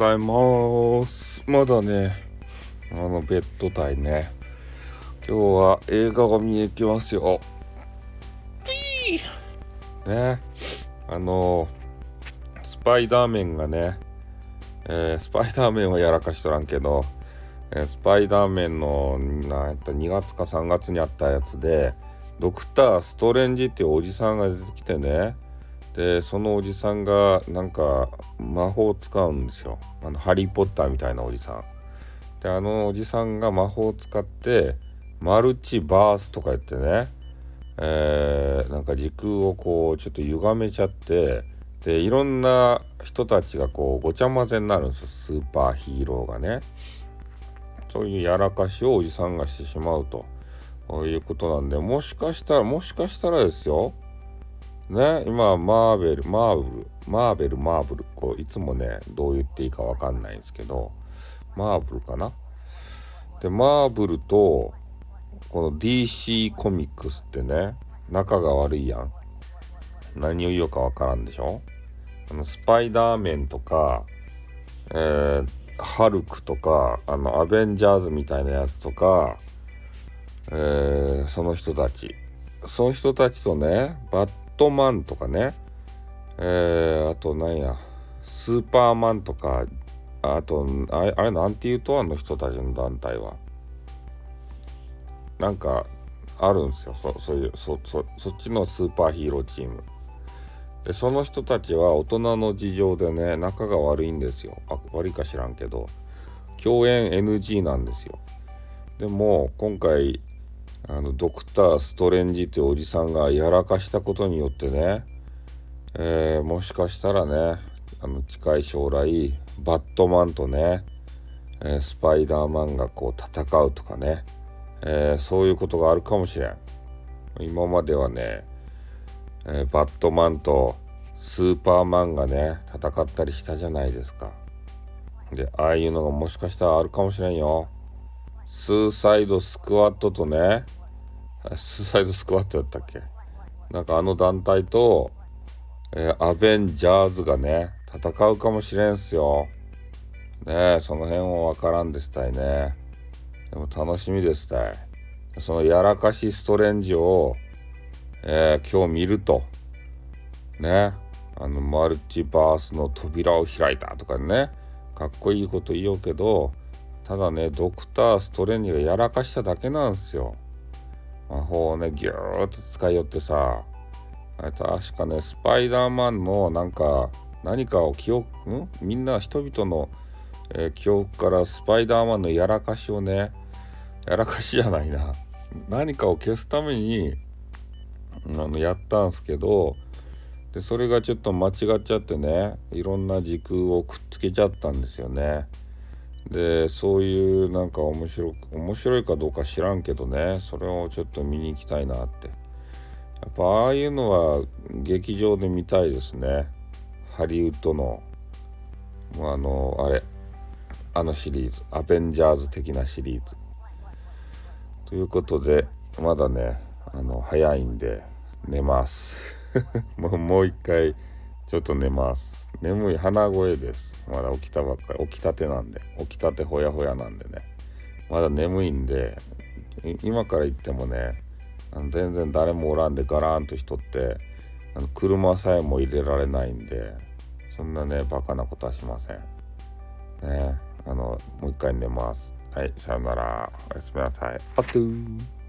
ございます。まだねあのベッド帯ね。今日は映画が見に行きますよ。ね。あのスパイダーメンがね、えー、スパイダーメンはやらかしとらんけど、えー、スパイダーメンのなんやった2月か3月にあったやつでドクター・ストレンジっていうおじさんが出てきてねでそのおじさんがなんか魔法を使うんですよ。あのハリー・ポッターみたいなおじさん。であのおじさんが魔法を使ってマルチバースとか言ってねえー、なんか時空をこうちょっと歪めちゃってでいろんな人たちがこうごちゃ混ぜになるんですよ。スーパーヒーローがね。そういうやらかしをおじさんがしてしまうと。いうことなんでもしかしたらもしかしたらですよ。ね今マーベルマーブルマーベルマーブルこういつもねどう言っていいかわかんないんですけどマーブルかな？でマーブルとこの DC コミックスってね仲が悪いやん。何を言おうかわからんでしょ？あのスパイダーメンとか、えー、ハルクとかあのアベンジャーズみたいなやつとか、えー、その人たち。その人たちとねバットマンとかね、えー、あとなんや、スーパーマンとか、あと、あれ、あれなんていうとあの人たちの団体は。なんか、あるんですよ。そそういうそ、そ、そっちのスーパーヒーローチーム。で、その人たちは大人の事情でね、仲が悪いんですよ。あ悪いか知らんけど、共演 NG なんですよ。でも、今回、あのドクター・ストレンジっていうおじさんがやらかしたことによってね、えー、もしかしたらねあの近い将来バットマンとね、えー、スパイダーマンがこう戦うとかね、えー、そういうことがあるかもしれん。今まではね、えバットマンとスーパーマンがね戦ったりしたじゃないですか。でああいうのがもしかしたらあるかもしれんよ。スーサイドスクワットとね、スーサイドスクワットだったっけ？なんかあの団体と、えー、アベンジャーズがね、戦うかもしれんすよ。ねえ、その辺はわからんですたいね。でも楽しみですたい。そのやらかしストレンジを、えー、今日見ると、ね、あのマルチバースの扉を開いたとかね、かっこいいこと言おうけど、ただね、ドクター・ストレンジがやらかしただけなんですよ。魔法をね、ギューッと使いよってさ、確かね、スパイダーマンのなんか、何かを記憶、ん？みんな人々の、えー、記憶からスパイダーマンのやらかしをね、やらかしじゃないな。何かを消すために、あのやったんすけど、で、それがちょっと間違っちゃってね、いろんな時空をくっつけちゃったんですよね。でそういうなんか面白く面白いかどうか知らんけどね。それをちょっと見に行きたいなって。やっぱああいうのは劇場で見たいですね。ハリウッドのあのあれ。あのシリーズ。アベンジャーズ的なシリーズ。ということでまだねあの早いんで寝ます。もうもう一回ちょっと寝ます眠い鼻声です。まだ起きたばっかり。起きたてなんで。起きたてほやほやなんでね。まだ眠いんで今から言ってもねあの全然誰もおらんでガラーンと人ってあの車さえも入れられないんでそんなねバカなことはしません。ね。あのもう一回寝ます。はいさよなら。おやすみなさい。あっとー。